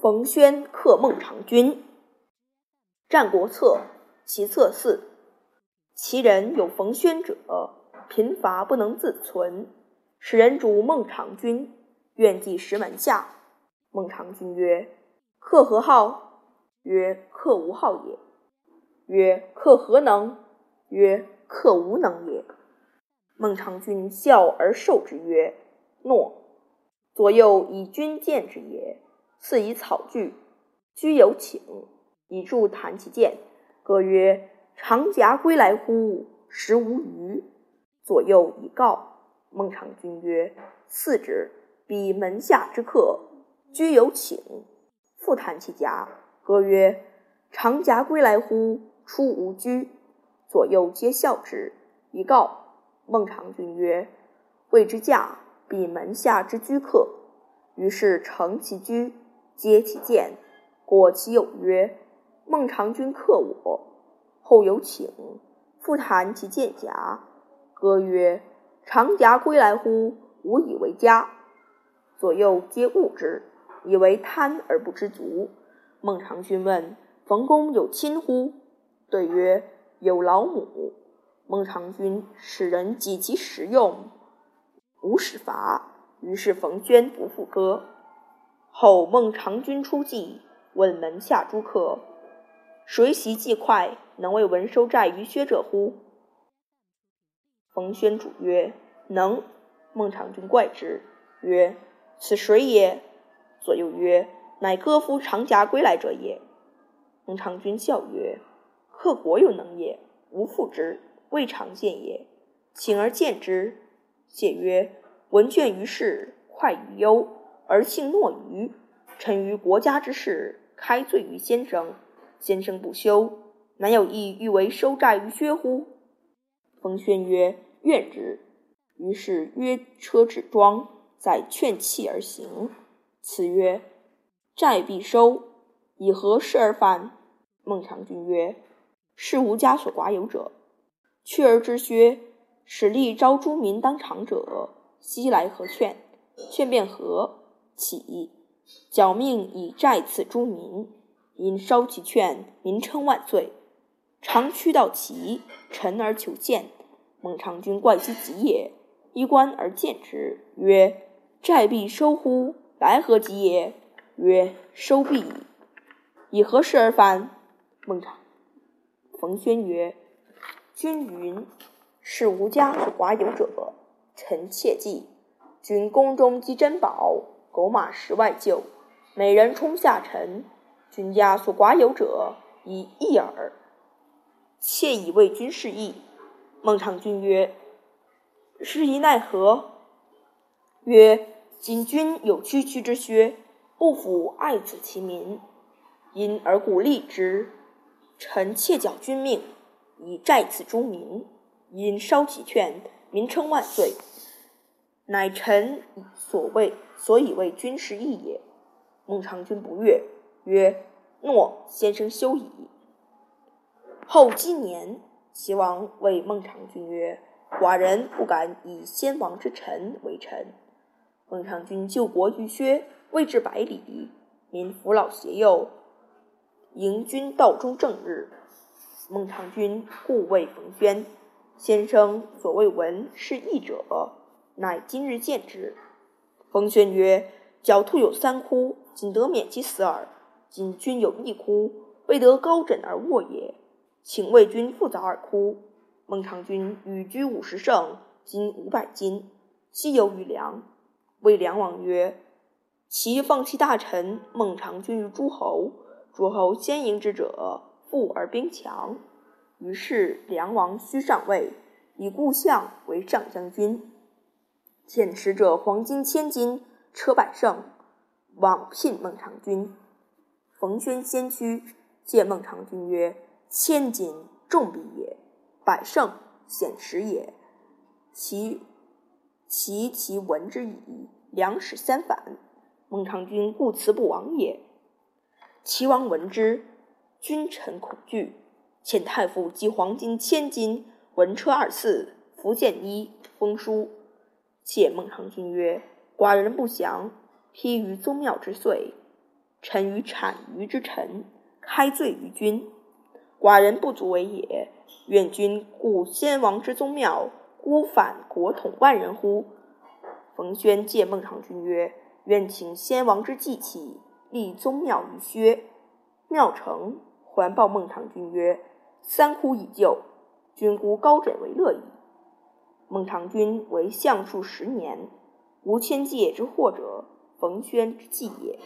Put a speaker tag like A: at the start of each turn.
A: 冯谖克孟尝君，《战国策·齐策四》。其人有冯谖者，贫乏不能自存，使人主孟尝君，愿寄食门下。孟尝君曰：“克何好？”曰：“克无好也。”曰：“克何能？”曰：“克无能也。”孟尝君笑而受之曰：“诺。”左右以君见之也。赐以草具，居有请，以助弹其剑。歌曰：“长夹归来乎？食无余。”左右以告。孟尝君曰：“赐之。”彼门下之客，居有请，复弹其夹。歌曰：“长夹归来乎？出无居。”左右皆笑之。以告。孟尝君曰：“谓之驾，彼门下之居客。”于是乘其居。皆其剑，果其有曰：“孟尝君克我。”后有请，复弹其剑夹。歌曰：“长夹归来乎？吾以为家。”左右皆恶之，以为贪而不知足。孟尝君问：“冯公有亲乎？”对曰：“有老母。”孟尝君使人给其食用，无使伐。于是冯娟不复歌。后孟尝君出计，问门下诸客：“谁习计快，能为文收债于薛者乎？”冯轩主曰：“能。”孟尝君怪之，曰：“此谁也？”左右曰：“乃歌夫长夹归来者也。”孟尝君笑曰：“客国有能也，吾复之，未尝见也。请而见之。”谢曰：“闻卷于事，快于忧。”而幸诺于臣于国家之事，开罪于先生。先生不修，难有意欲为收债于薛乎？冯轩曰：“愿之。”于是约车止庄，再劝弃而行。辞曰：“债必收，以何事而返？”孟尝君曰：“是吾家所寡有者。去而知薛，使吏招诸民当场者，悉来何劝？劝便何？”起，矫命以债赐诸民，因烧其券，民称万岁。常驱到齐，臣而求见。孟尝君怪其极也，衣冠而见之，曰：“债必收乎？来何急也？”曰：“收必矣。”以何事而返？孟尝、冯轩曰：“君云是吾家所寡有者，臣切记。君宫中积珍宝。”狗马十外厩，每人充下臣。君家所寡有者，以一耳。妾以为君示意。孟尝君曰：“示意奈何？”曰：“今君有区区之薛，不抚爱子其民，因而鼓励之。臣妾缴君命，以债此诸民，因稍其劝，民称万岁。”乃臣所谓所以为君事义也。孟尝君不悦，曰：“诺，先生休矣。”后积年，齐王谓孟尝君曰：“寡人不敢以先王之臣为臣。”孟尝君救国于薛，未至百里，民扶老携幼，迎君道中正日。孟尝君故谓冯轩：“先生所谓闻是义者。”乃今日见之。冯轩曰：“狡兔有三窟，仅得免其死耳。今君有一窟，未得高枕而卧也。请为君复凿二窟。”孟尝君与居五十乘，金五百斤，悉有余粮。魏梁王曰：“其放弃大臣孟尝君于诸侯，诸侯先迎之者，富而兵强。于是梁王须上位，以故相为上将军。”遣使者黄金千斤，车百乘，往聘孟尝君。冯轩先驱，见孟尝君曰：“千金重币也，百乘显实也。其其其闻之矣，两使三反。孟尝君故辞不往也。”齐王闻之，君臣恐惧，遣太傅及黄金千斤，文车二驷，服剑一，封书。谢孟尝君曰：“寡人不祥，披于宗庙之岁，臣于产于之臣，开罪于君。寡人不足为也。愿君顾先王之宗庙，孤反国统万人乎？冯轩借孟尝君曰：“愿请先王之祭器，立宗庙于薛。”庙成，还报孟尝君曰：“三哭已就，君孤高枕为乐矣。”孟尝君为相数十年，无千界之祸者，冯谖之计也。